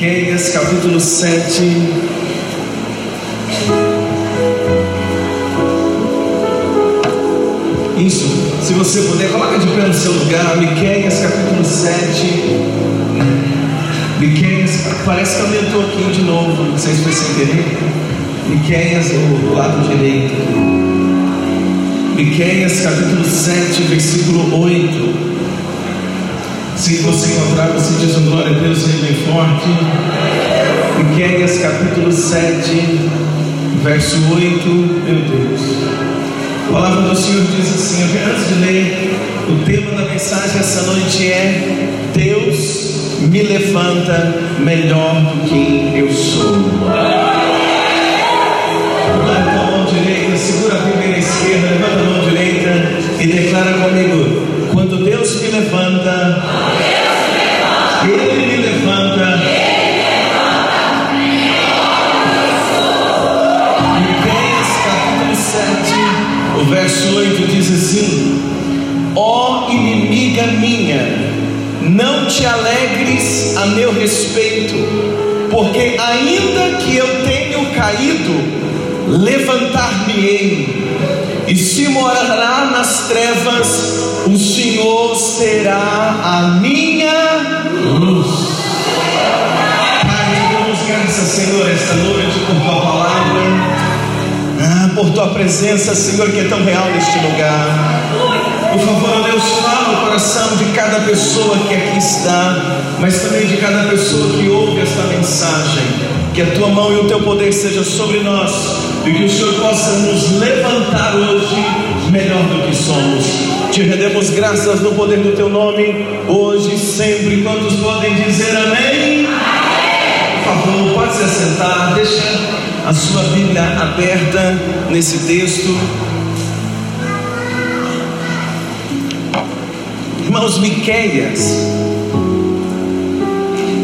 Miqueias capítulo 7. Isso, se você puder, coloca de pé no seu lugar, Miqueias capítulo 7. Miqueias, parece que aumentou aqui de novo, não sei se sem querer. Miqueias, o lado direito. Miqueias capítulo 7, versículo 8. Se você encontrar, você diz um glória a Deus aí bem forte. Miqueias capítulo 7, verso 8. Meu Deus. A palavra do Senhor diz assim: antes de ler, o tema da mensagem essa noite é Deus me levanta melhor do que eu sou. Levanta a mão direita, segura a na esquerda, levanta a mão direita e declara comigo: levanta, Ele me levanta. Miqueias capítulo 7, o verso 8 diz assim: Ó oh, inimiga minha, não te alegres a meu respeito, porque ainda que eu tenha caído, levantar-me-ei, e se morará nas trevas, o Senhor será a minha luz. Pai, damos graças, Senhor, esta noite por tua palavra, ah, por tua presença, Senhor, que é tão real neste lugar. Por favor, Deus, fala o coração de cada pessoa que aqui está, mas também de cada pessoa que ouve esta mensagem. Que a tua mão e o teu poder seja sobre nós e que o Senhor possa nos levantar hoje melhor do que somos. Te rendemos graças no poder do teu nome, hoje e sempre. Quantos podem dizer amém? Por favor, pode se assentar, deixa a sua Bíblia aberta nesse texto. Irmãos, Miqueias.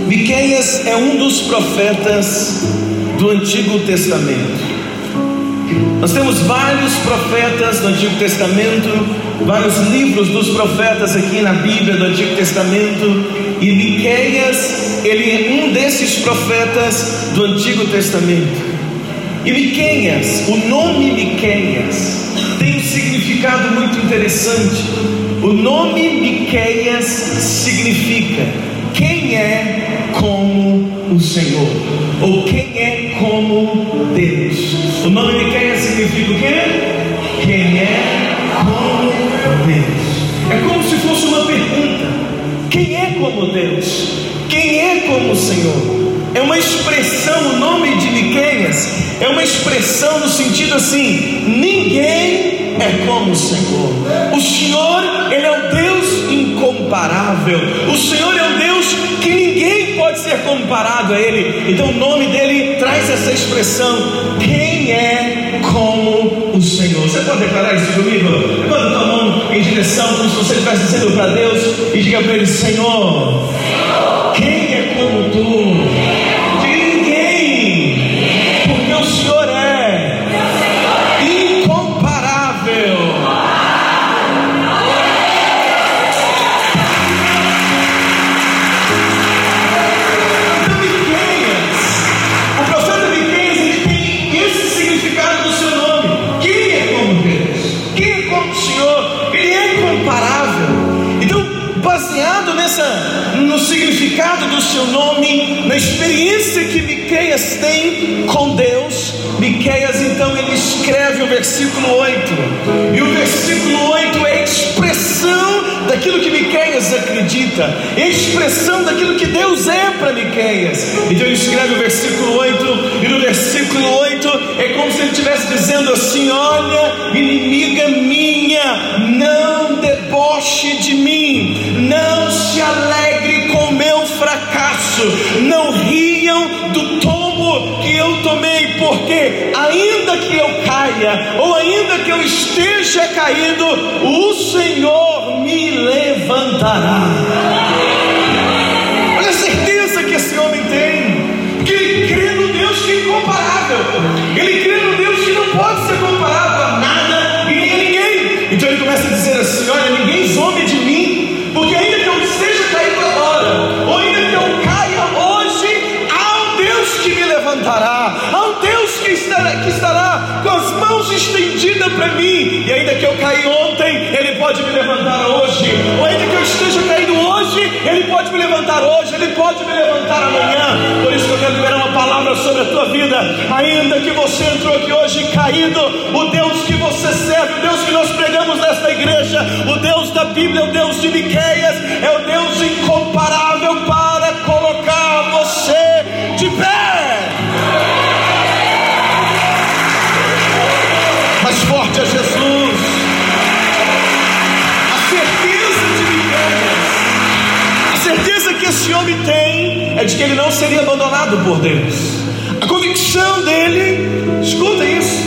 Miqueias é um dos profetas do Antigo Testamento. Nós temos vários profetas do Antigo Testamento, vários livros dos profetas aqui na Bíblia do Antigo Testamento, e Miqueias, ele é um desses profetas do Antigo Testamento. E Miqueias, o nome Miqueias, tem um significado muito interessante. O nome Miqueias significa quem é como o Senhor, ou quem é como Deus. O nome Miqueias significa o quê? Quem é como Deus. É como se fosse uma pergunta: quem é como Deus? Quem é como o Senhor? É uma expressão, o nome de Miqueias é uma expressão no sentido assim: ninguém é como o Senhor. O Senhor, Ele é o Deus incomparável. O Senhor é o Deus que ninguém pode ser comparado a Ele. Então o nome dele traz essa expressão: quem é como o Senhor? Você pode declarar isso comigo? Levanta tua mão em direção, como se você estivesse dizendo para Deus e diga para Ele: Senhor, experiência que Miqueias tem com Deus, Miqueias então ele escreve o versículo 8. E o versículo 8 é expressão daquilo que Miqueias acredita, é expressão daquilo que Deus é para Miqueias. Então ele escreve o versículo 8, e no versículo 8 é como se ele estivesse dizendo assim: Olha, inimiga tomei, porque ainda que eu caia, ou ainda que eu esteja caído, o Senhor me levantará. Que estará com as mãos estendidas para mim, e ainda que eu caí ontem, Ele pode me levantar hoje, ou ainda que eu esteja caído hoje, Ele pode me levantar hoje, Ele pode me levantar amanhã. Por isso que eu quero liberar uma palavra sobre a tua vida, ainda que você entrou aqui hoje caído, o Deus que você serve, o Deus que nós pregamos nesta igreja, o Deus da Bíblia, o Deus de Miqueias, é o Deus incomparável que esse homem tem é de que ele não seria abandonado por Deus. A convicção dele, escuta isso,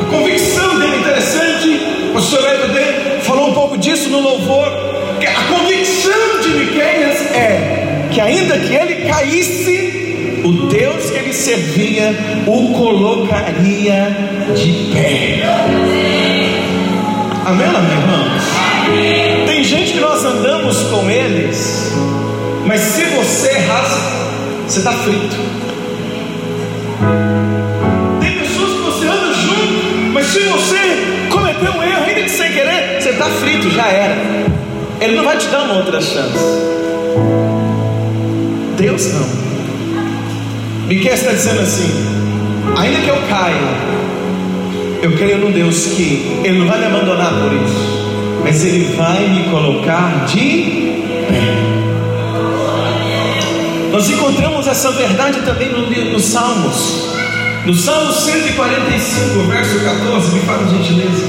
a convicção dele, interessante, o pastor Edward falou um pouco disso no louvor, a convicção de Miqueias é que ainda que ele caísse, o Deus que ele servia o colocaria de pé. Amém, amém, irmãos? Tem gente que nós andamos com eles, mas se você errar, você está frito. Tem pessoas que você anda junto, mas se você cometer um erro, ainda que sem querer, você está frito, já era. Ele não vai te dar uma outra chance. Deus não. Miquel está dizendo assim: ainda que eu caia, eu creio num Deus que Ele não vai me abandonar por isso, mas Ele vai me colocar de Nós encontramos essa verdade também no, Salmos. No Salmo 145, verso 14, me fala gentileza.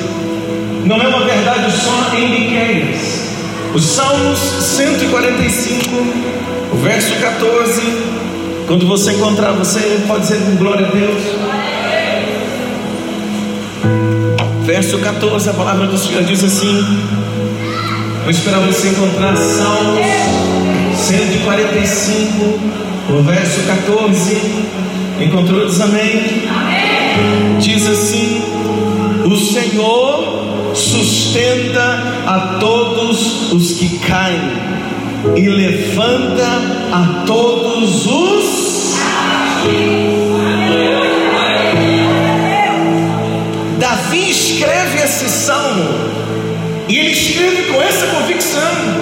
Não é uma verdade só em Miqueias. Os Salmos 145, o verso 14. Quando você encontrar, você pode dizer com glória a Deus. Verso 14, a palavra do Senhor diz assim: Vou esperar você encontrar Salmos 145, o verso 14. Encontrou? Diz amém. Diz assim: O Senhor sustenta a todos os que caem e levanta a todos os. Davi escreve esse salmo e ele escreve com essa convicção.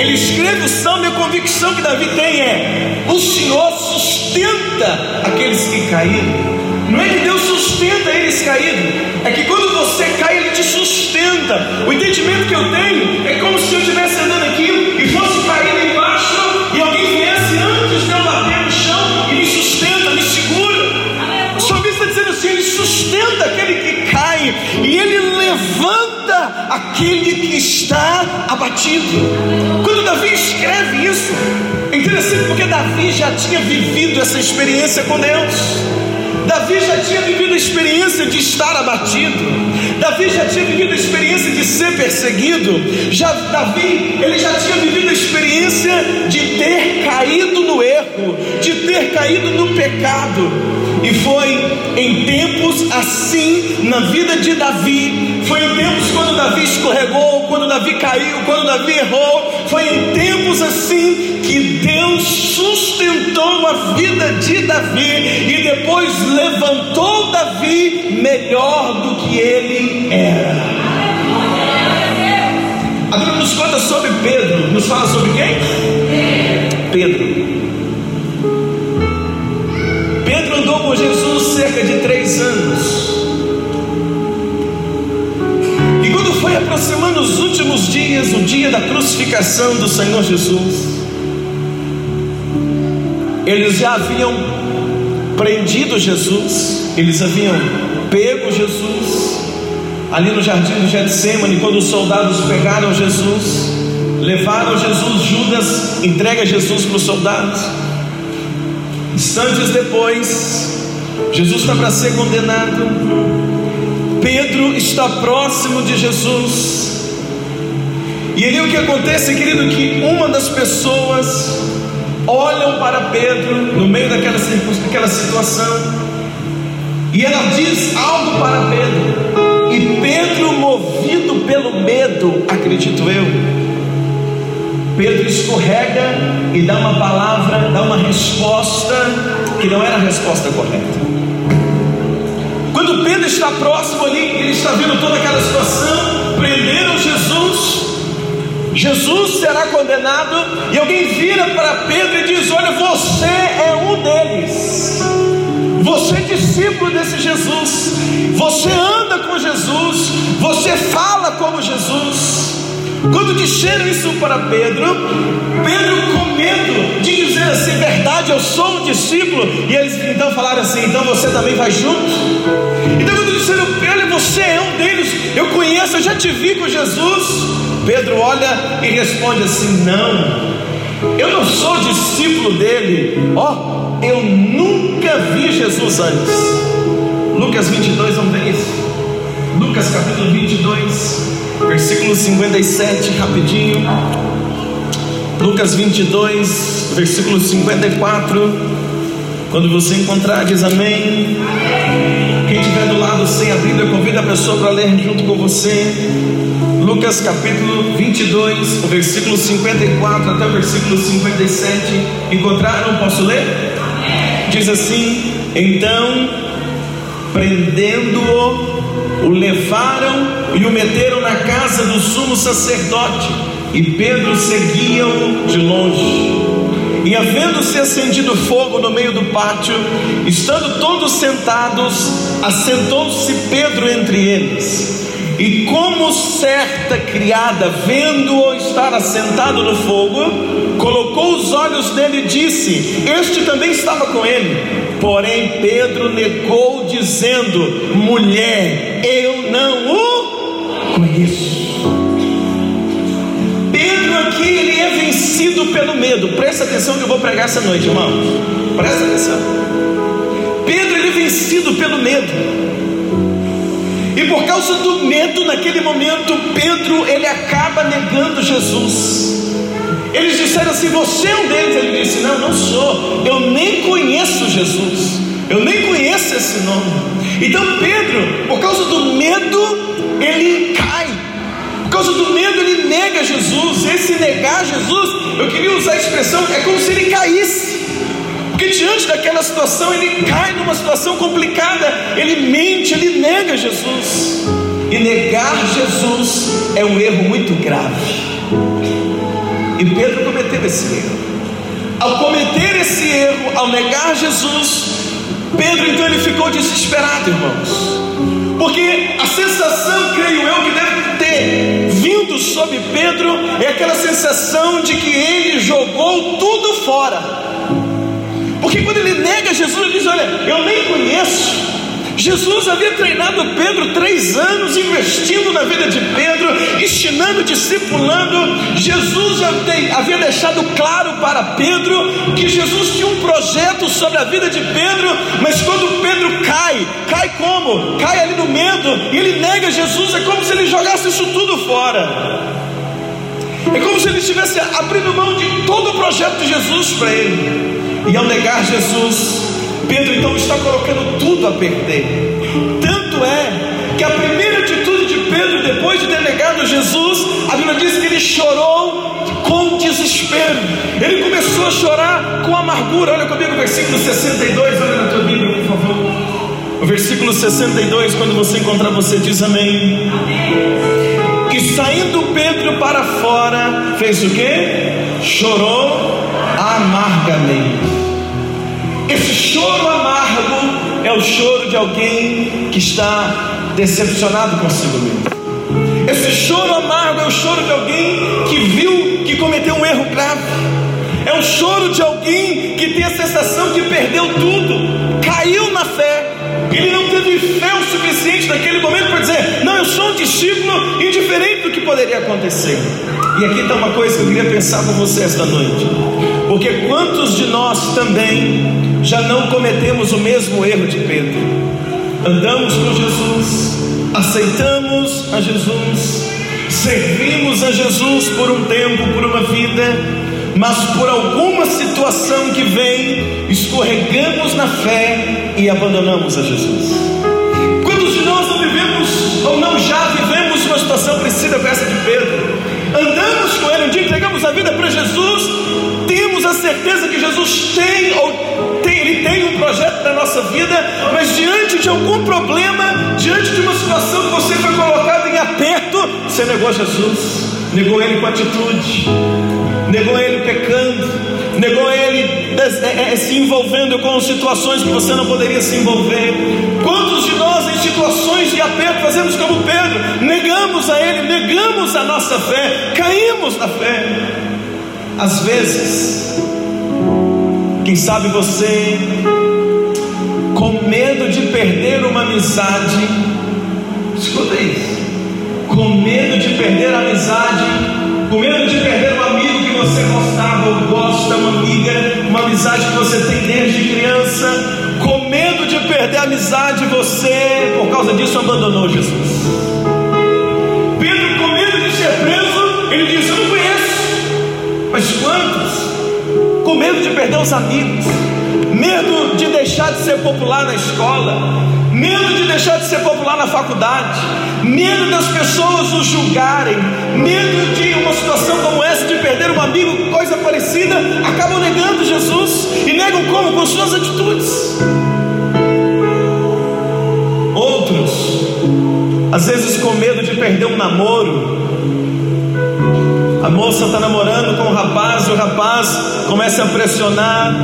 Ele escreve o salmo e a convicção que Davi tem é: o Senhor sustenta aqueles que caíram. Não é que Deus sustenta eles caídos, é que quando você cai, Ele te sustenta. O entendimento que eu tenho é como se eu estivesse andando aqui e fosse cair embaixo e alguém viesse antes de eu bater no chão e me sustenta, me segura. O salmista está dizendo assim: Ele sustenta aquele que cai e Ele aquele que está abatido. Quando Davi escreve isso, é interessante porque Davi já tinha vivido essa experiência com Deus. Davi já tinha vivido a experiência de estar abatido. Davi já tinha vivido a experiência de ser perseguido. Já Davi, ele já tinha vivido a experiência de ter caído no erro, de ter caído no pecado. E foi em tempos assim na vida de Davi. Foi em tempos quando Davi escorregou, quando Davi caiu, quando Davi errou. Foi em tempos assim que Deus sustentou a vida de Davi e depois levantou Davi melhor do que ele era. A Bíblia nos conta sobre Pedro. Nos fala sobre quem? Pedro. Andou com Jesus cerca de três anos. E quando foi aproximando os últimos dias, o dia da crucificação do Senhor Jesus, eles já haviam prendido Jesus, eles haviam pego Jesus ali no jardim do Getsemane, quando os soldados pegaram Jesus, levaram Jesus, Judas entrega Jesus para os soldados. Instantes depois, Jesus está para ser condenado. Pedro está próximo de Jesus. E ali o que acontece, querido, que uma das pessoas olham para Pedro no meio daquela, daquela situação e ela diz algo para Pedro. E Pedro, movido pelo medo, acredito eu, Pedro escorrega e dá uma palavra, dá uma resposta que não era a resposta correta. Quando Pedro está próximo ali, ele está vendo toda aquela situação, prenderam Jesus, Jesus será condenado, e alguém vira para Pedro e diz: Olha, você é um deles. Você é discípulo desse Jesus, você anda com Jesus, você fala como Jesus. Quando disseram isso para Pedro, Pedro com medo de dizer assim, verdade, eu sou um discípulo, e eles então falaram assim, então você também vai junto? Então quando disseram, olha, você é um deles, eu conheço, eu já te vi com Jesus. Pedro olha e responde assim: não, eu não sou discípulo dele, ó, oh, eu nunca vi Jesus antes. Lucas 22, vamos ver isso. Lucas capítulo 22 versículo 57, rapidinho. Lucas 22, versículo 54. Quando você encontrar, diz amém. Quem estiver do lado sem a Bíblia, convida a pessoa para ler junto com você. Lucas capítulo 22, o versículo 54 até o versículo 57. Encontraram? Posso ler? Diz assim: Então, prendendo-o, o levaram e o meteram na casa do sumo sacerdote, e Pedro seguia-o de longe. E havendo-se acendido fogo no meio do pátio, estando todos sentados, assentou-se Pedro entre eles. E como certa criada, vendo-o estar assentado no fogo, colocou os olhos nele e disse: Este também estava com ele. Porém, Pedro negou, dizendo: Mulher, eu não o conheço. Pedro aqui ele é vencido pelo medo. Presta atenção que eu vou pregar essa noite, irmãos. Presta atenção. Pedro ele é vencido pelo medo. E por causa do medo, naquele momento, Pedro ele acaba negando Jesus. Eles disseram assim: Você é um deles. Ele disse: Não, não sou. Eu nem conheço Jesus. Eu nem conheço esse nome. Então Pedro, por causa do medo, ele cai. Por causa do medo, ele nega Jesus. Esse negar Jesus, eu queria usar a expressão, é como se ele caísse. Porque diante daquela situação, ele cai numa situação complicada. Ele mente, ele nega Jesus. E negar Jesus é um erro muito grave. E Pedro cometeu esse erro. Ao cometer esse erro, ao negar Jesus, Pedro então ele ficou desesperado, irmãos. Porque a sensação, creio eu, que deve ter vindo sobre Pedro é aquela sensação de que ele jogou tudo fora. Porque quando ele nega Jesus, ele diz: Olha, eu nem conheço. Jesus havia treinado Pedro três anos, investindo na vida de Pedro, ensinando, discipulando. Jesus havia deixado claro para Pedro que Jesus tinha um projeto sobre a vida de Pedro, mas quando Pedro cai, cai como? Cai ali no medo, e ele nega Jesus, é como se ele jogasse isso tudo fora. É como se ele estivesse abrindo mão de todo o projeto de Jesus para ele. E ao negar Jesus, Pedro então está colocando tudo a perder. Tanto é que a primeira atitude de Pedro, depois de ter negado Jesus, a Bíblia diz que ele chorou com desespero. Ele começou a chorar com amargura. Olha comigo o versículo 62, olha na tua Bíblia, por favor. O versículo 62, quando você encontrar, você diz amém. E saindo Pedro para fora, fez o que? Chorou amargamente. Esse choro amargo é o choro de alguém que está decepcionado consigo mesmo. Esse choro amargo é o choro de alguém que viu que cometeu um erro grave. É o choro de alguém que tem a sensação que perdeu tudo, caiu na fé. Ele não teve fé o suficiente naquele momento para dizer: Não, eu sou um discípulo indiferente do que poderia acontecer. E aqui está uma coisa que eu queria pensar com você esta noite. Porque quantos de nós também já não cometemos o mesmo erro de Pedro? Andamos com Jesus, aceitamos a Jesus, servimos a Jesus por um tempo, por uma vida, mas por alguma situação que vem, escorregamos na fé e abandonamos a Jesus. Quantos de nós vivemos ou não já vivemos uma situação parecida com essa de Pedro? Andamos com ele, um dia entregamos a vida para Jesus, temos a certeza que Jesus tem ou tem, ele tem um projeto para a nossa vida, mas diante de algum problema, diante de uma situação que você foi colocado em aperto, você negou Jesus, negou ele com atitude, negou ele pecando, negou ele é, é, se envolvendo com situações que você não poderia se envolver. Quantos de nós, em situações de aperto, fazemos como Pedro, negamos a ele, negamos a nossa fé, caímos na fé? Às vezes, quem sabe você, com medo de perder uma amizade, escuta isso, com medo de perder a amizade, com medo de perder um amigo que você gostava ou gosta, uma amiga, uma amizade que você tem desde criança, com medo de perder a amizade, você, por causa disso, abandonou Jesus. Pedro, com medo de ser preso, ele disse: Eu não conheço, mas quantos? Com medo de perder os amigos, medo de deixar de ser popular na escola, medo de deixar de ser popular na faculdade, medo das pessoas o julgarem, medo de uma situação como essa, de perder um amigo, coisa parecida, acabam negando Jesus e negam como? Com suas atitudes. Outros, às vezes com medo de perder um namoro, a moça está namorando com o rapaz e o rapaz começa a pressionar,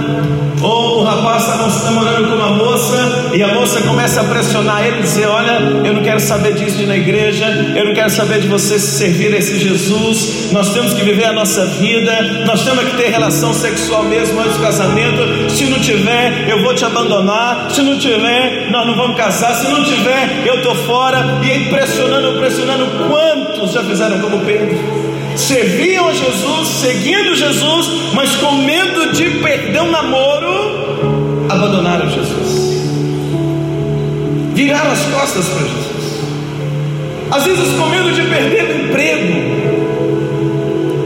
ou o rapaz está namorando com uma moça e a moça começa a pressionar ele, dizer: Olha, eu não quero saber disso de ir na igreja, eu não quero saber de você se servir a esse Jesus. Nós temos que viver a nossa vida, nós temos que ter relação sexual mesmo antes do casamento. Se não tiver, eu vou te abandonar. Se não tiver, nós não vamos casar. Se não tiver, eu estou fora. E aí, pressionando, pressionando. Quantos já fizeram como Pedro? Serviam a Jesus, seguindo Jesus, mas com medo de perder o namoro, abandonaram Jesus, viraram as costas para Jesus, às vezes com medo de perder o emprego,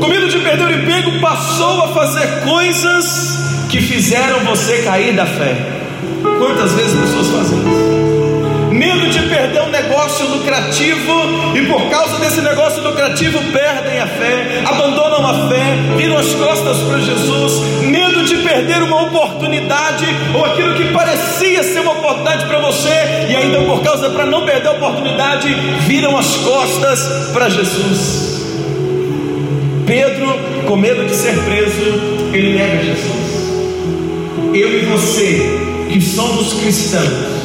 com medo de perder o emprego, passou a fazer coisas que fizeram você cair da fé. Quantas vezes pessoas fazem isso? Medo de perder um negócio lucrativo e por causa desse negócio lucrativo perdem a fé, abandonam a fé, viram as costas para Jesus, medo de perder uma oportunidade ou aquilo que parecia ser uma oportunidade para você e ainda por causa para não perder a oportunidade, viram as costas para Jesus. Pedro, com medo de ser preso, ele nega Jesus. Eu e você, que somos cristãos,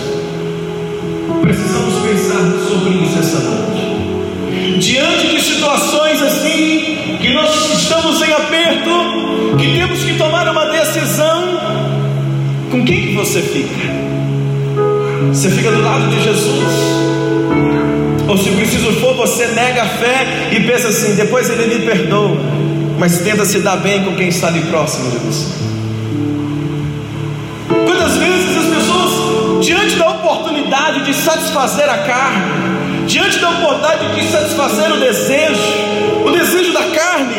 Precisamos pensar sobre isso essa noite. Diante de situações assim, que nós estamos em aperto, que temos que tomar uma decisão, com quem que você fica? Você fica do lado de Jesus? Ou se preciso for, você nega a fé e pensa assim: depois ele me perdoa, mas tenta se dar bem com quem está ali próximo de você. De satisfazer a carne, diante da oportunidade de satisfazer o desejo, o desejo da carne,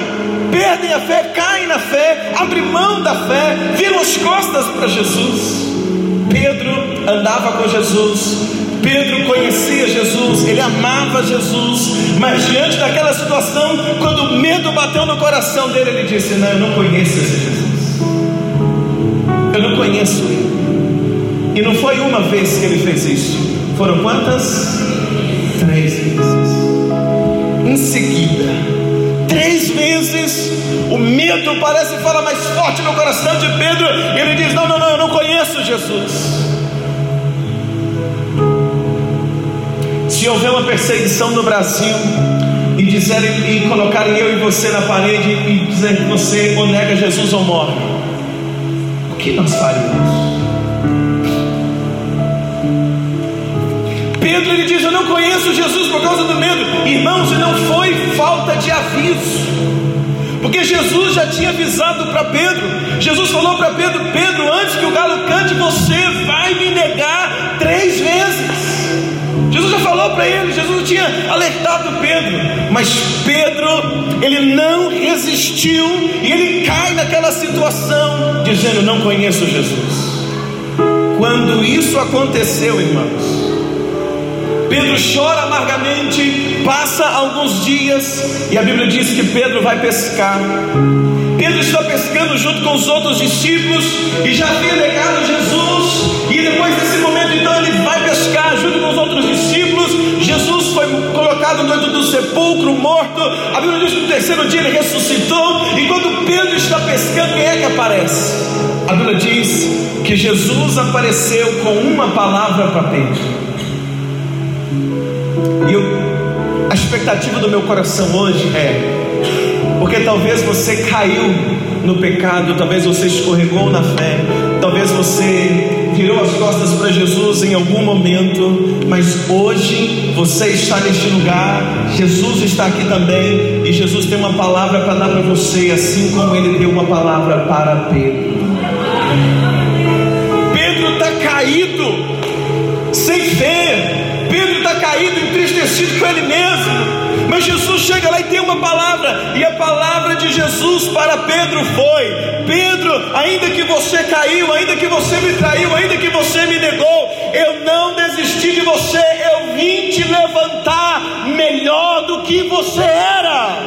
perdem a fé, caem na fé, abrem mão da fé, viram as costas para Jesus. Pedro andava com Jesus, Pedro conhecia Jesus, ele amava Jesus, mas diante daquela situação, quando o medo bateu no coração dele, ele disse: Não, eu não conheço esse Jesus, eu não conheço ele. E não foi uma vez que ele fez isso. Foram quantas? Três vezes. Em seguida, três vezes, o medo parece falar mais forte no coração de Pedro. E ele diz: Não, não, não, eu não conheço Jesus. Se houver uma perseguição no Brasil e disserem e colocarem eu e você na parede e dizer que você ou nega Jesus ou morre, o que nós faríamos? Pedro ele diz: Eu não conheço Jesus por causa do medo. Irmãos, e não foi falta de aviso, porque Jesus já tinha avisado para Pedro. Jesus falou para Pedro: Pedro, antes que o galo cante, você vai me negar três vezes. Jesus já falou para ele, Jesus tinha alertado Pedro, mas Pedro, ele não resistiu e ele cai naquela situação, dizendo: Não conheço Jesus. Quando isso aconteceu, irmãos, Pedro chora amargamente, passa alguns dias e a Bíblia diz que Pedro vai pescar. Pedro está pescando junto com os outros discípulos e já havia negado Jesus. E depois desse momento, então, ele vai pescar junto com os outros discípulos. Jesus foi colocado dentro do sepulcro, morto. A Bíblia diz que no terceiro dia ele ressuscitou. E quando Pedro está pescando, quem é que aparece? A Bíblia diz que Jesus apareceu com uma palavra para Pedro. E eu, a expectativa do meu coração hoje é: porque talvez você caiu no pecado, talvez você escorregou na fé, talvez você virou as costas para Jesus em algum momento, mas hoje você está neste lugar, Jesus está aqui também, e Jesus tem uma palavra para dar para você, assim como ele deu uma palavra para Pedro. Com ele mesmo. Mas Jesus chega lá e tem uma palavra, e a palavra de Jesus para Pedro foi: Pedro, ainda que você caiu, ainda que você me traiu, ainda que você me negou, eu não desisti de você, eu vim te levantar melhor do que você era.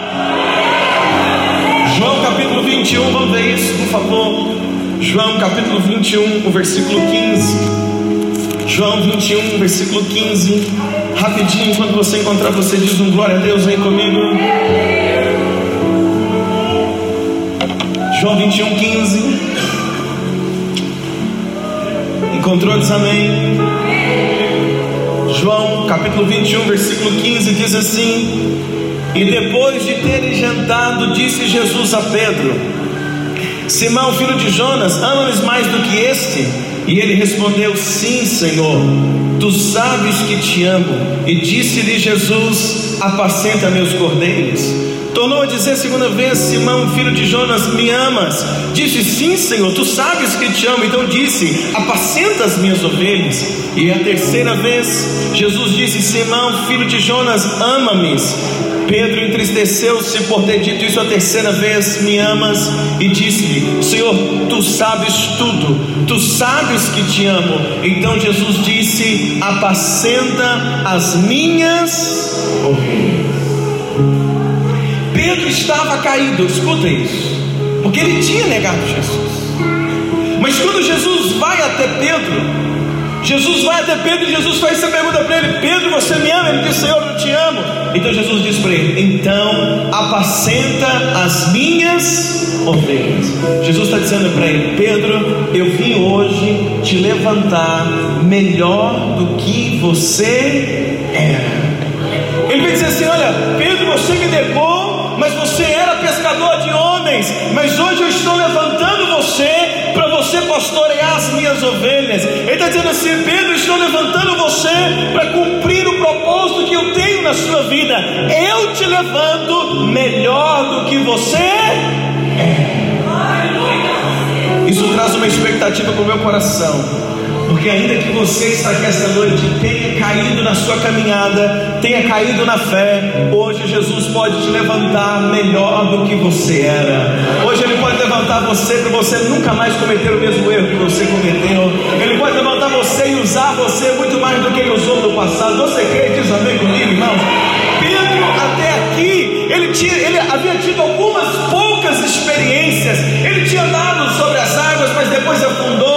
João capítulo 21, vamos ver isso, por favor. João capítulo 21, o versículo 15. João 21, versículo 15. Rapidinho, quando você encontrar, você diz um glória a Deus, vem comigo. João 21, 15. Encontrou, diz amém. João capítulo 21, versículo 15 diz assim: E depois de terem jantado, disse Jesus a Pedro: Simão, filho de Jonas, ama-nos mais do que este? E ele respondeu: Sim, Senhor, tu sabes que te amo. E disse-lhe Jesus: Apacenta meus cordeiros. Tornou a dizer segunda vez: Simão, filho de Jonas, me amas? Disse: Sim, Senhor, tu sabes que te amo. Então disse: Apacenta as minhas ovelhas. E a terceira vez, Jesus disse: Simão, filho de Jonas, ama-me? Pedro entristeceu-se por ter dito isso a terceira vez: Me amas? E disse-lhe: Senhor, tu sabes tudo, tu sabes que te amo. Então Jesus disse: Apacenta as minhas ovelhas. Pedro estava caído, escuta isso, porque ele tinha negado Jesus. Mas quando Jesus vai até Pedro, Jesus vai até Pedro e Jesus faz essa pergunta para ele: Pedro, você me ama? Ele diz: Senhor, eu te amo. Então Jesus diz para ele: Então apacenta as minhas ovelhas. Jesus está dizendo para ele: Pedro, eu vim hoje te levantar melhor do que você era. Ele vai dizer assim: Olha, Pedro, você me negou, mas você era pescador de homens, mas hoje eu estou levantando você pastorear as minhas ovelhas. Ele está dizendo assim: Pedro, estou levantando você para cumprir o propósito que eu tenho na sua vida. Eu te levanto melhor do que você é. Isso traz uma expectativa para o meu coração. Porque ainda que você está aqui esta noite tenha caído na sua caminhada, tenha caído na fé, hoje Jesus pode te levantar melhor do que você era. Hoje Ele pode levantar você para você nunca mais cometer o mesmo erro que você cometeu. Ele pode levantar você e usar você muito mais do que ele usou no passado. Você crê? Diz amém comigo, irmão? Pedro, até aqui, ele, tinha, ele havia tido algumas poucas experiências. Ele tinha andado sobre as águas, mas depois afundou.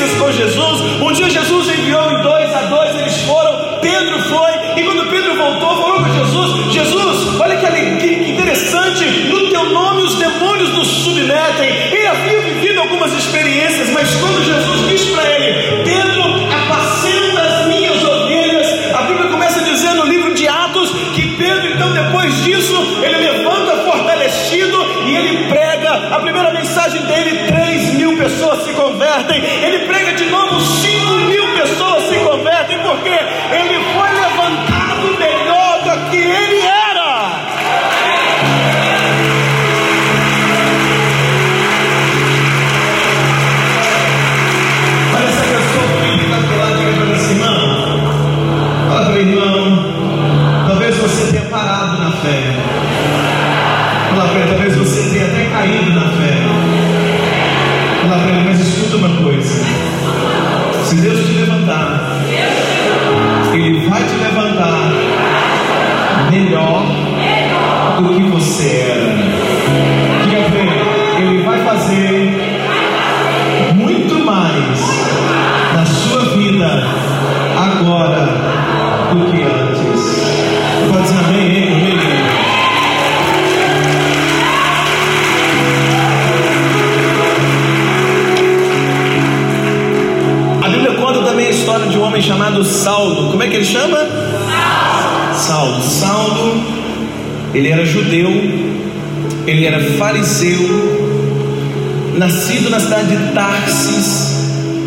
Experiências com Jesus. Um dia Jesus enviou em dois a dois, eles foram. Pedro foi, e quando Pedro voltou, falou com Jesus: Jesus, olha que, que interessante, no teu nome os demônios nos submetem. Ele havia vivido algumas experiências, mas quando Jesus diz para ele: Pedro, apacenta as minhas ovelhas, a Bíblia começa a dizer no livro de Atos que Pedro, então, depois disso, ele levanta fortalecido e ele prega. A primeira mensagem dele, 3 mil pessoas se convertem. Ele prega de novo, 5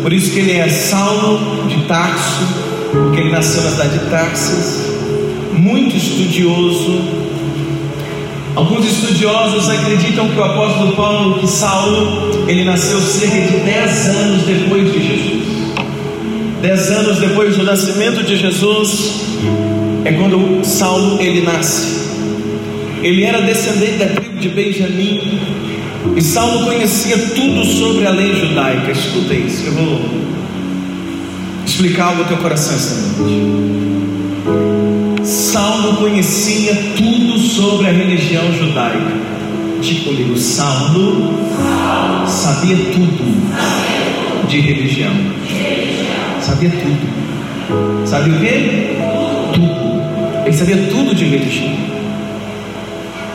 por isso que ele é Saulo de Tarso, porque ele nasceu na cidade de Tarsis, muito estudioso. Alguns estudiosos acreditam que o apóstolo Paulo, que Saulo, ele nasceu cerca de 10 anos depois de Jesus. Dez anos depois do nascimento de Jesus, é quando Saulo ele nasce. Ele era descendente da tribo de Benjamim, e Saulo conhecia tudo sobre a lei judaica. Escuta isso, eu vou explicar algo ao teu coração esta noite. Saulo conhecia tudo sobre a religião judaica. Diga comigo, Saulo sabia tudo de religião. Sabia tudo. Sabia o quê? Tudo. Ele sabia tudo de religião.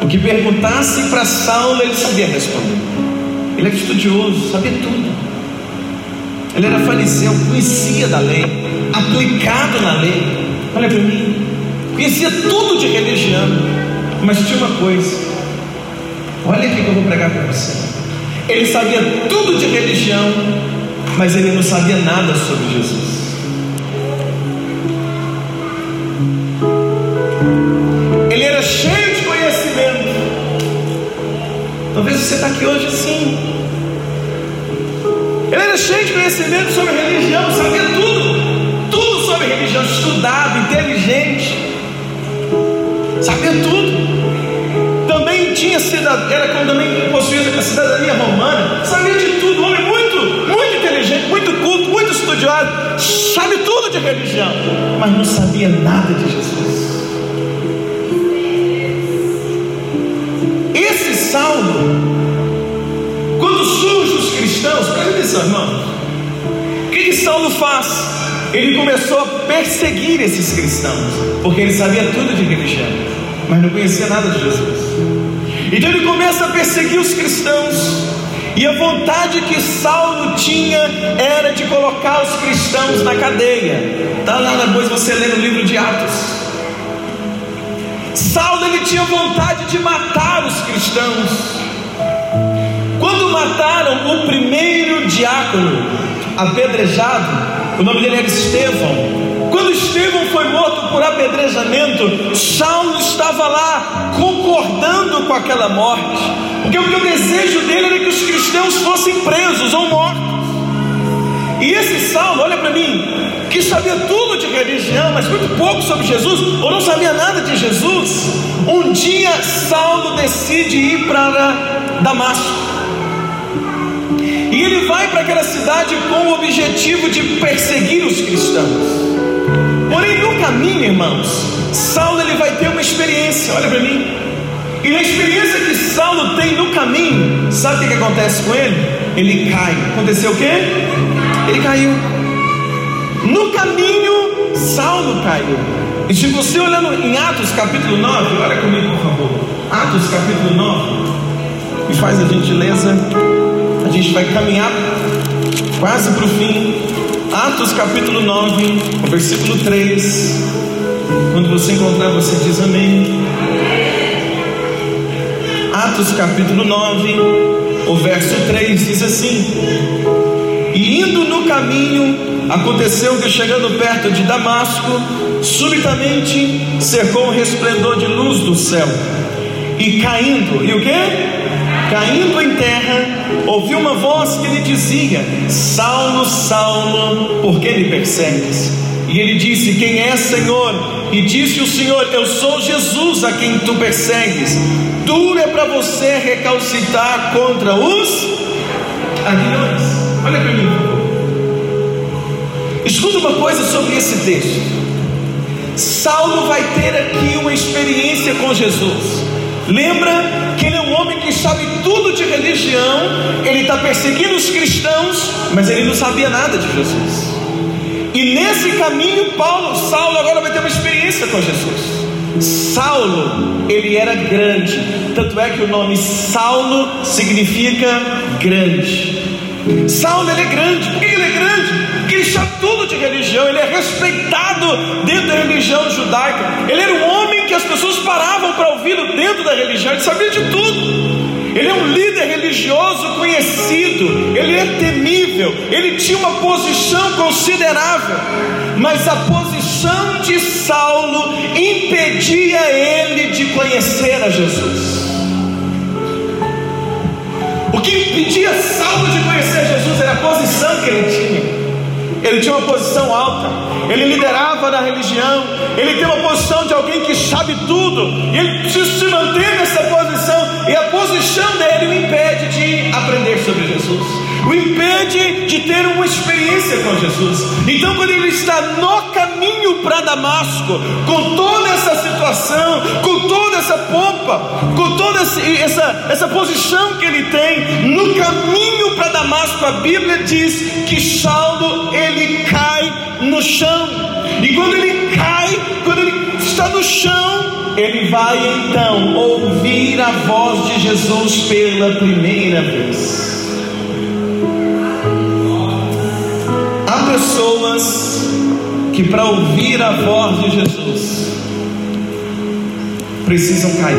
O que perguntasse para Saulo, ele sabia responder. Ele era estudioso, sabia tudo. Ele era fariseu, conhecia da lei, aplicado na lei. Olha para mim, conhecia tudo de religião, mas tinha uma coisa. Olha aqui que eu vou pregar para você. Ele sabia tudo de religião, mas ele não sabia nada sobre Jesus. Você está aqui hoje assim. Ele era cheio de conhecimento sobre religião, sabia tudo, tudo sobre religião, estudado, inteligente, sabia tudo. Também tinha cidadania, era como também possuía a cidadania romana, sabia de tudo, homem muito, muito inteligente, muito culto, muito estudioso, sabe tudo de religião, mas não sabia nada de Jesus. Quando surgem os cristãos, presta atenção, irmão. O que, que Saulo faz? Ele começou a perseguir esses cristãos, porque ele sabia tudo de religião, mas não conhecia nada de Jesus. Então ele começa a perseguir os cristãos, e a vontade que Saulo tinha era de colocar os cristãos na cadeia. Está lá depois você lê no livro de Atos. Saulo ele tinha vontade de matar os cristãos. Mataram o primeiro diácono apedrejado, o nome dele era Estevão. Quando Estevão foi morto por apedrejamento, Saulo estava lá concordando com aquela morte, porque o, o desejo dele era que os cristãos fossem presos ou mortos. E esse Saulo, olha para mim, que sabia tudo de religião, mas muito pouco sobre Jesus, ou não sabia nada de Jesus, um dia Saulo decide ir para Damasco. Ele vai para aquela cidade com o objetivo de perseguir os cristãos. Porém, no caminho, irmãos, Saulo ele vai ter uma experiência, olha para mim. E na experiência que Saulo tem no caminho, sabe o que acontece com ele? Ele cai. Aconteceu o quê? Ele caiu. No caminho, Saulo caiu. E se você olhando em Atos capítulo 9, olha comigo por favor. Atos capítulo 9, me faz a gentileza. A gente vai caminhar quase para o fim. Atos capítulo 9, versículo 3. Quando você encontrar, você diz amém. Atos capítulo 9, o verso 3 diz assim: E indo no caminho, Aconteceu que chegando perto de Damasco, subitamente cercou um resplendor de luz do céu. E caindo, e o que? Caindo em terra, ouviu uma voz que lhe dizia: Saulo, Saulo, por que me persegues? E ele disse: Quem é, Senhor? E disse o Senhor: Eu sou Jesus a quem tu persegues. Duro é para você recalcitar contra os aguilhões. Olha para mim. Escuta uma coisa sobre esse texto. Saulo vai ter aqui uma experiência com Jesus. Lembra que ele é um homem que sabe tudo de religião, ele está perseguindo os cristãos, mas ele não sabia nada de Jesus. E nesse caminho, Paulo, Saulo agora vai ter uma experiência com Jesus. Saulo, ele era grande, tanto é que o nome Saulo significa grande. Saulo ele é grande, por que ele é grande? Porque ele sabe tudo de religião, ele é respeitado dentro da religião judaica. Ele era um homem que as pessoas paravam para ouvi-lo dentro da religião, ele sabia de tudo. Ele é um líder religioso conhecido, ele é temível, ele tinha uma posição considerável, mas a posição de Saulo impedia ele de conhecer a Jesus. O que impedia Saulo de conhecer Jesus era a posição que ele tinha. Ele tinha uma posição alta, ele liderava na religião, ele tem uma posição de alguém que sabe tudo, e ele precisa se manter nessa posição, e a posição dele o impede de aprender sobre Jesus, o impede de ter uma experiência com Jesus. Então, quando ele está no caminho para Damasco, com toda essa situação, com toda essa pompa, com toda essa, essa posição que ele tem, no caminho para Damasco, a Bíblia diz que Saulo ele cai no chão, e quando ele cai, está no chão, ele vai então ouvir a voz de Jesus pela primeira vez. Há pessoas que, para ouvir a voz de Jesus, precisam cair.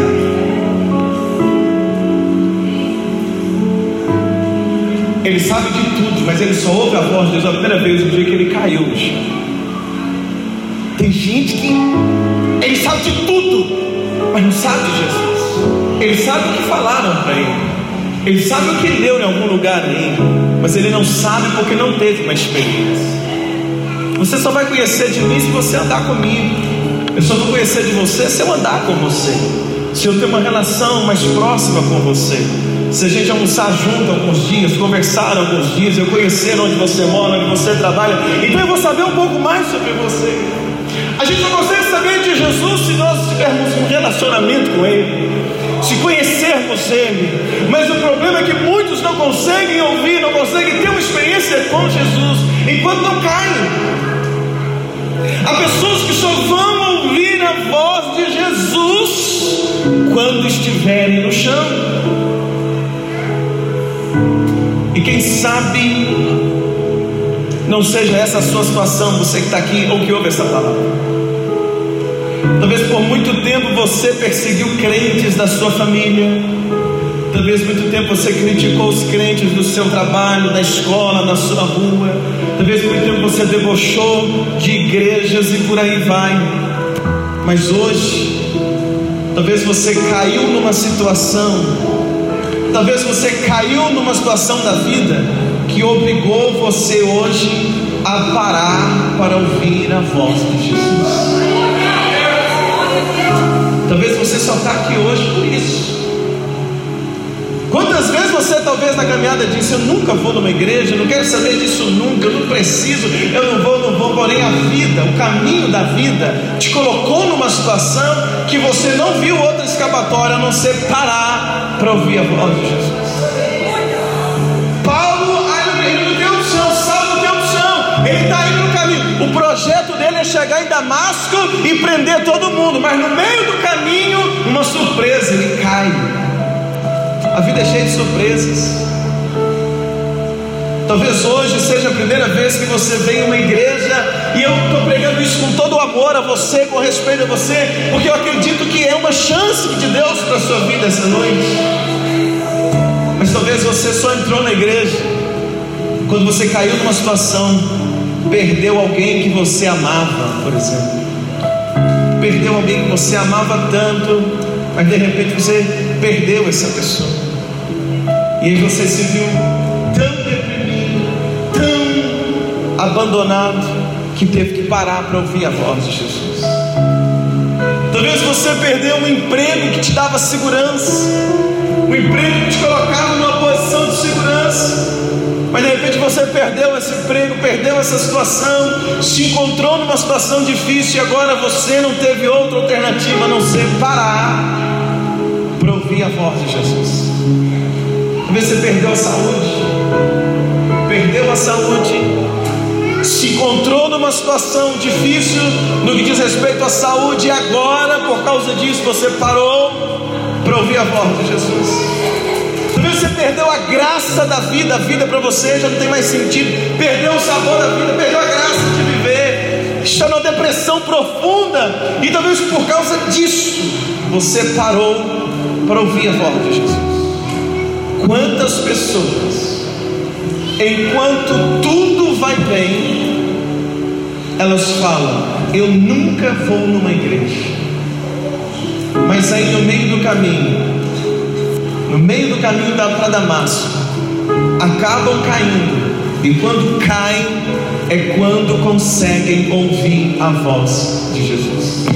Ele sabe de tudo, mas ele só ouve a voz de Jesus a primeira vez no dia que ele caiu no chão. Tem gente que ele sabe de tudo, mas não sabe de Jesus. Ele sabe o que falaram para ele. Ele sabe o que leu em algum lugar aí, mas ele não sabe porque não teve uma experiência. Você só vai conhecer de mim se você andar comigo. Eu só vou conhecer de você se eu andar com você. Se eu ter uma relação mais próxima com você. Se a gente almoçar junto alguns dias, conversar alguns dias, eu conhecer onde você mora, onde você trabalha, então eu vou saber um pouco mais sobre você. A gente não consegue saber de Jesus se nós tivermos um relacionamento com Ele, se conhecermos Ele. Mas o problema é que muitos não conseguem ouvir, não conseguem ter uma experiência com Jesus enquanto não caem. Há pessoas que só vão ouvir a voz de Jesus quando estiverem no chão. E quem sabe não seja essa a sua situação, você que está aqui ou que ouve essa palavra. Talvez por muito tempo você perseguiu crentes da sua família. Talvez muito tempo você criticou os crentes do seu trabalho, da escola, da sua rua. Talvez muito tempo você debochou de igrejas e por aí vai. Mas hoje, talvez você caiu numa situação, talvez você caiu numa situação da vida que obrigou você hoje a parar para ouvir a voz de Jesus. Talvez você só está aqui hoje por isso. Quantas vezes você talvez na caminhada disse, eu nunca vou numa igreja, não quero saber disso nunca, eu não preciso, eu não vou, não vou, porém a vida, o caminho da vida, te colocou numa situação que você não viu outra escapatória a não ser parar para ouvir a voz de Jesus. O projeto dele é chegar em Damasco e prender todo mundo, mas no meio do caminho, uma surpresa, ele cai. A vida é cheia de surpresas. Talvez hoje seja a primeira vez que você vem a uma igreja e eu estou pregando isso com todo o amor a você, com respeito a você, porque eu acredito que é uma chance de Deus para a sua vida essa noite. Mas talvez você só entrou na igreja quando você caiu numa situação perdeu alguém que você amava, por exemplo. Perdeu alguém que você amava tanto, mas de repente você perdeu essa pessoa. E aí você se viu tão deprimido, tão abandonado, que teve que parar para ouvir a voz de Jesus. Talvez você perdeu um emprego que te dava segurança, um emprego que te colocava numa posição de segurança mas de repente você perdeu esse emprego, perdeu essa situação, se encontrou numa situação difícil e agora você não teve outra alternativa a não ser parar para ouvir a voz de Jesus. Talvez você perdeu a saúde, perdeu a saúde, se encontrou numa situação difícil no que diz respeito à saúde e agora, por causa disso, você parou para ouvir a voz de Jesus. Você perdeu a graça da vida, a vida para você já não tem mais sentido, perdeu o sabor da vida, perdeu a graça de viver, está numa depressão profunda, e talvez por causa disso você parou para ouvir a voz de Jesus. Quantas pessoas, enquanto tudo vai bem, elas falam: Eu nunca vou numa igreja, mas aí no meio do caminho, no meio do caminho para Damasco, acabam caindo, e quando caem, é quando conseguem ouvir a voz de Jesus.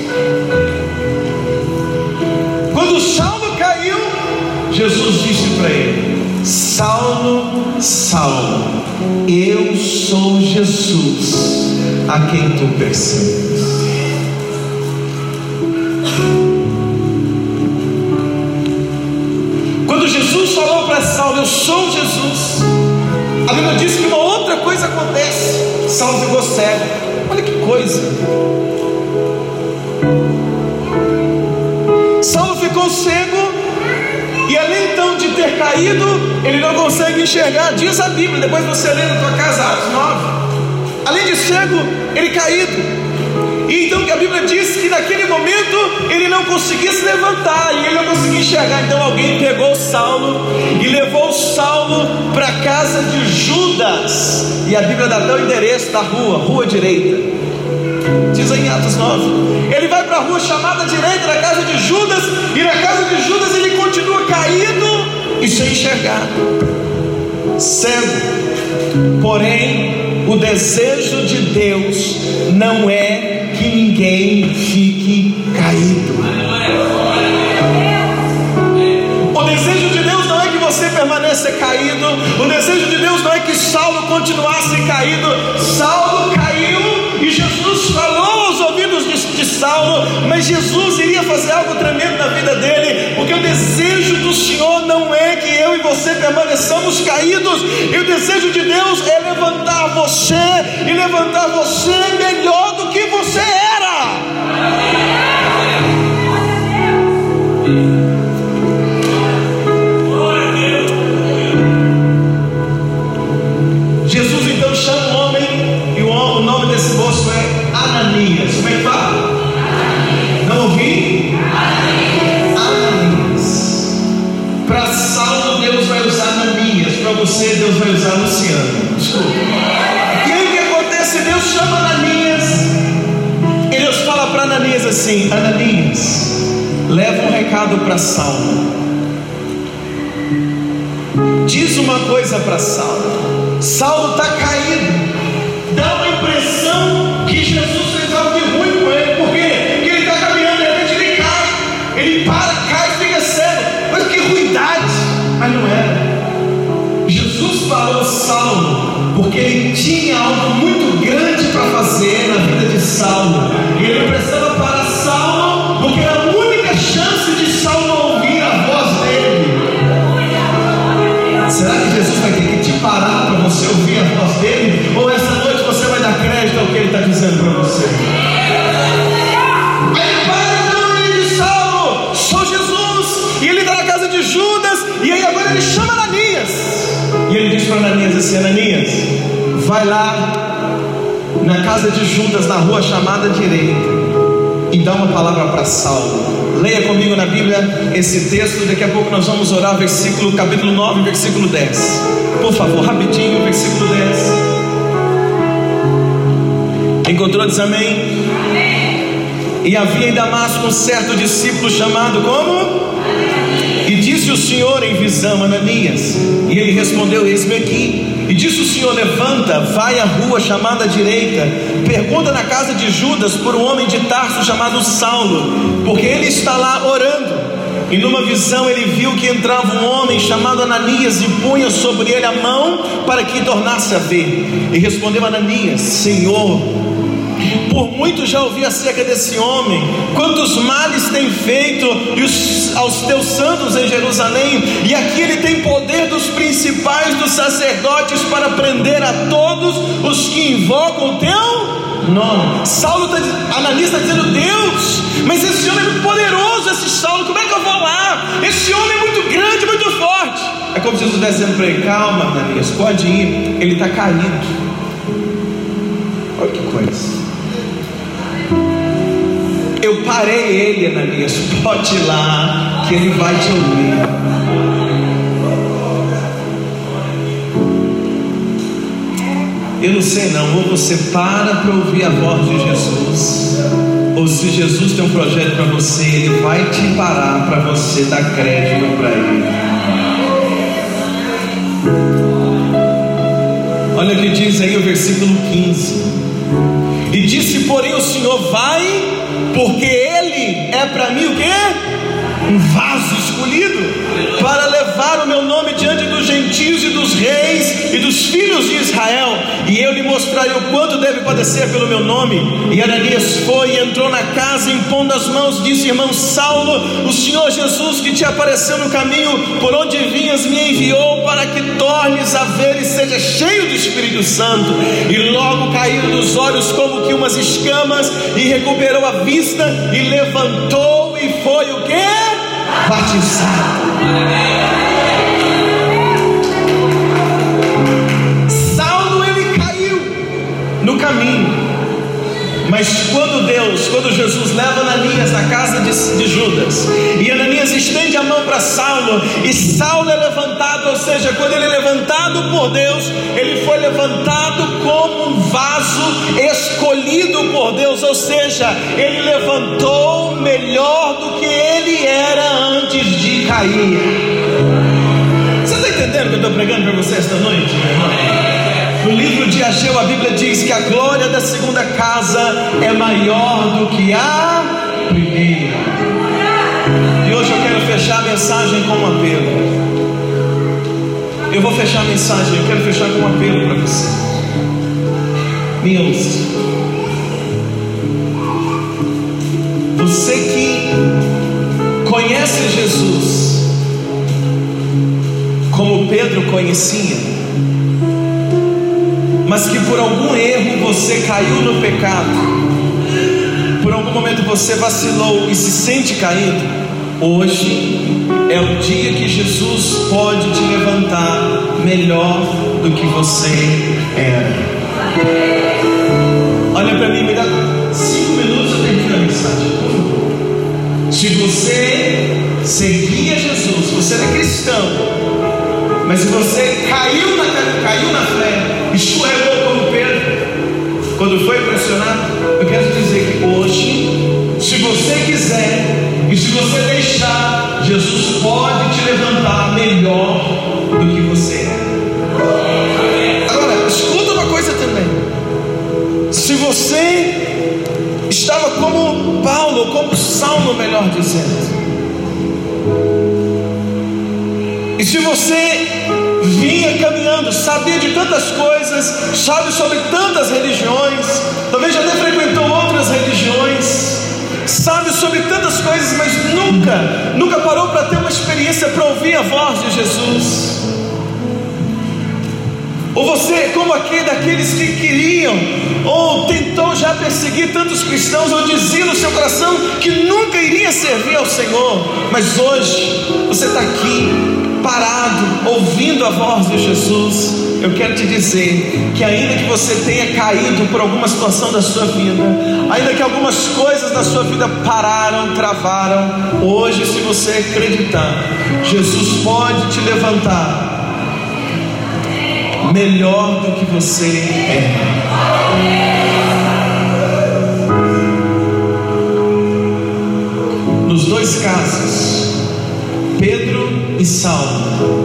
Quando Saulo caiu, Jesus disse para ele: Saulo, Saulo, eu sou Jesus a quem tu persegues. Sou Jesus. A Bíblia diz que uma outra coisa acontece. Saulo ficou cego. Olha que coisa. Saulo ficou cego. E além então de ter caído, ele não consegue enxergar. Diz a Bíblia, depois você lê na tua casa Atos 9. Além de cego, ele caído. Então que a Bíblia diz que naquele momento ele não conseguia se levantar e ele não conseguia enxergar. Então alguém pegou Saulo e levou Saulo para a casa de Judas. E a Bíblia dá até o endereço da rua, rua direita. Diz em Atos 9. Ele vai para a rua chamada direita da casa de Judas, e na casa de Judas ele continua caído e sem enxergar, cego. Porém, o desejo de Deus não é ninguém fique caído. O desejo de Deus não é que você permaneça caído. O desejo de Deus não é que Saulo continuasse caído. Saulo caiu e Jesus falou aos ouvidos de, de Saulo, mas Jesus iria fazer algo tremendo na vida dele, porque o desejo do Senhor não é que eu e você permaneçamos caídos. E o desejo de Deus é levantar você e levantar você melhor Ananias assim: Ananias, leva um recado para Saulo. Diz uma coisa para Saulo. Saulo está caído. Dá uma impressão que Jesus fez algo de ruim com ele. Por quê? Porque ele está caminhando, de repente ele cai. Ele para, cai fica cego. Mas que ruindade. Mas não era. Jesus parou Saulo porque ele tinha algo muito grande para fazer na vida de Saulo. E ele precisava Ananias. Vai lá na casa de Judas, na rua chamada direita, e dá uma palavra para Saulo. Leia comigo na Bíblia esse texto, daqui a pouco nós vamos orar, versículo, capítulo 9, versículo 10. Por favor, rapidinho, versículo 10. Encontrou, diz amém? E havia em Damasco um certo discípulo chamado como? Disse o Senhor em visão, Ananias. E ele respondeu: Eis-me aqui. E disse o Senhor: Levanta, vai à rua chamada direita, pergunta na casa de Judas por um homem de Tarso chamado Saulo, porque ele está lá orando. E numa visão ele viu que entrava um homem chamado Ananias e punha sobre ele a mão para que tornasse a ver. E respondeu Ananias: Senhor, por muito já ouvi acerca desse homem, quantos males tem feito os, aos teus santos em Jerusalém, e aqui ele tem poder dos principais dos sacerdotes para prender a todos os que invocam o teu nome. Saulo está, Ananias está dizendo, Deus, mas esse homem é muito poderoso, esse Saulo, como é que eu vou lá? Esse homem é muito grande, muito forte. É como se Jesus estivesse dizendo para ele: calma, Ananias, pode ir, ele está caído. Parei ele, Ananias, pode ir lá, que ele vai te ouvir. Eu não sei não, ou você para para ouvir a voz de Jesus, ou se Jesus tem um projeto para você, ele vai te parar para você dar crédito para ele. Olha o que diz aí o versículo 15. E disse, porém, o Senhor vai, porque ele é para mim o quê? Um vaso escolhido para levar o meu nome diante dos gentios e dos reis e dos filhos de Israel, e eu lhe mostrarei o quanto deve padecer pelo meu nome. E Ananias foi e entrou na casa, impondo as mãos, disse: Irmão Saulo, o Senhor Jesus que te apareceu no caminho por onde vinhas me enviou para que tornes a ver e seja cheio do Espírito Santo. E logo caiu dos olhos como que umas escamas, e recuperou a vista, e levantou e foi o que? Batizado. Caminho. Mas quando Deus, quando Jesus leva Ananias na casa de, de, Judas, e Ananias estende a mão para Saulo, e Saulo é levantado, ou seja, quando ele é levantado por Deus, ele foi levantado como um vaso escolhido por Deus, ou seja, ele levantou melhor do que ele era antes de cair. Você está entendendo o que eu estou pregando para você esta noite, meu irmão? No livro de Ageu, a Bíblia diz que a glória da segunda casa é maior do que a primeira. E hoje eu quero fechar a mensagem com um apelo. Eu vou fechar a mensagem, eu quero fechar com um apelo para você. Me ouça. Você que conhece Jesus como Pedro conhecia, mas que por algum erro você caiu no pecado, por algum momento você vacilou e se sente caído, hoje é o dia que Jesus pode te levantar melhor do que você era. Olha para mim, me dá cinco minutos eu termino a mensagem. Se você seguia Jesus, você era cristão, mas se você caiu na, caiu na fé, escorregou como Pedro, quando foi pressionado, eu quero dizer que hoje, se você quiser e se você deixar, Jesus pode te levantar melhor do que você é. Agora, escuta uma coisa também. Se você estava como Paulo, como Saulo, melhor dizendo, e se você caminhando, sabia de tantas coisas, sabe sobre tantas religiões, talvez já até frequentou outras religiões, sabe sobre tantas coisas, mas nunca, nunca parou para ter uma experiência para ouvir a voz de Jesus. Ou você é como aquele daqueles que queriam, ou tentou já perseguir tantos cristãos, ou dizia no seu coração que nunca iria servir ao Senhor, mas hoje você está aqui parado, ouvindo a voz de Jesus, eu quero te dizer que, ainda que você tenha caído por alguma situação da sua vida, ainda que algumas coisas da sua vida pararam, travaram, hoje, se você acreditar, Jesus pode te levantar melhor do que você é. Nos dois casos, Pedro e Saulo,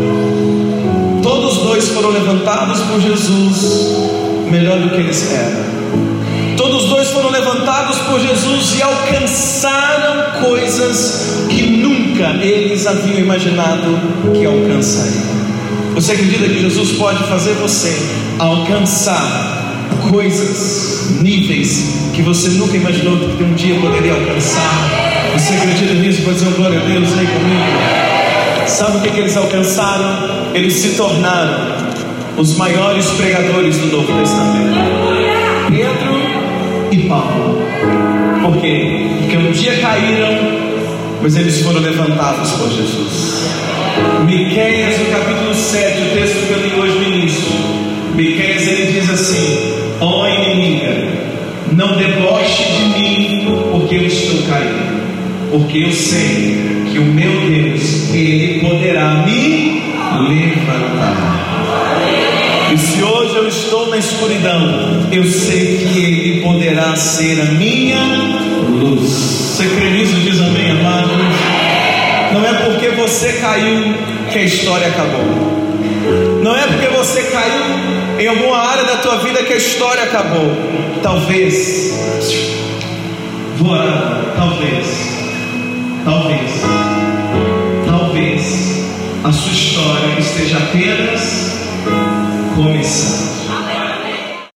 todos dois foram levantados por Jesus melhor do que eles eram. Todos dois foram levantados por Jesus e alcançaram coisas que nunca eles haviam imaginado que alcançariam. Você acredita que Jesus pode fazer você alcançar coisas, níveis que você nunca imaginou que um dia poderia alcançar? Você acredita nisso? Pode dizer glória a Deus aí comigo. Sabe o que, que eles alcançaram? Eles se tornaram os maiores pregadores do Novo Testamento. Pedro e Paulo. Por quê? Porque um dia caíram, mas eles foram levantados por Jesus. Miqueias, no capítulo 7, o texto que eu li hoje no início. Miqueias ele diz assim: Ó oh, inimiga, não deboche de mim, porque eu estou caído. Porque eu sei que o meu Deus, Ele poderá me levantar. E se hoje eu estou na escuridão, eu sei que Ele poderá ser a minha luz. Você crê nisso? Diz amém, amado. Não é porque você caiu que a história acabou. Não é porque você caiu em alguma área da tua vida que a história acabou. Talvez, voando, talvez, talvez, talvez a sua história esteja apenas começando.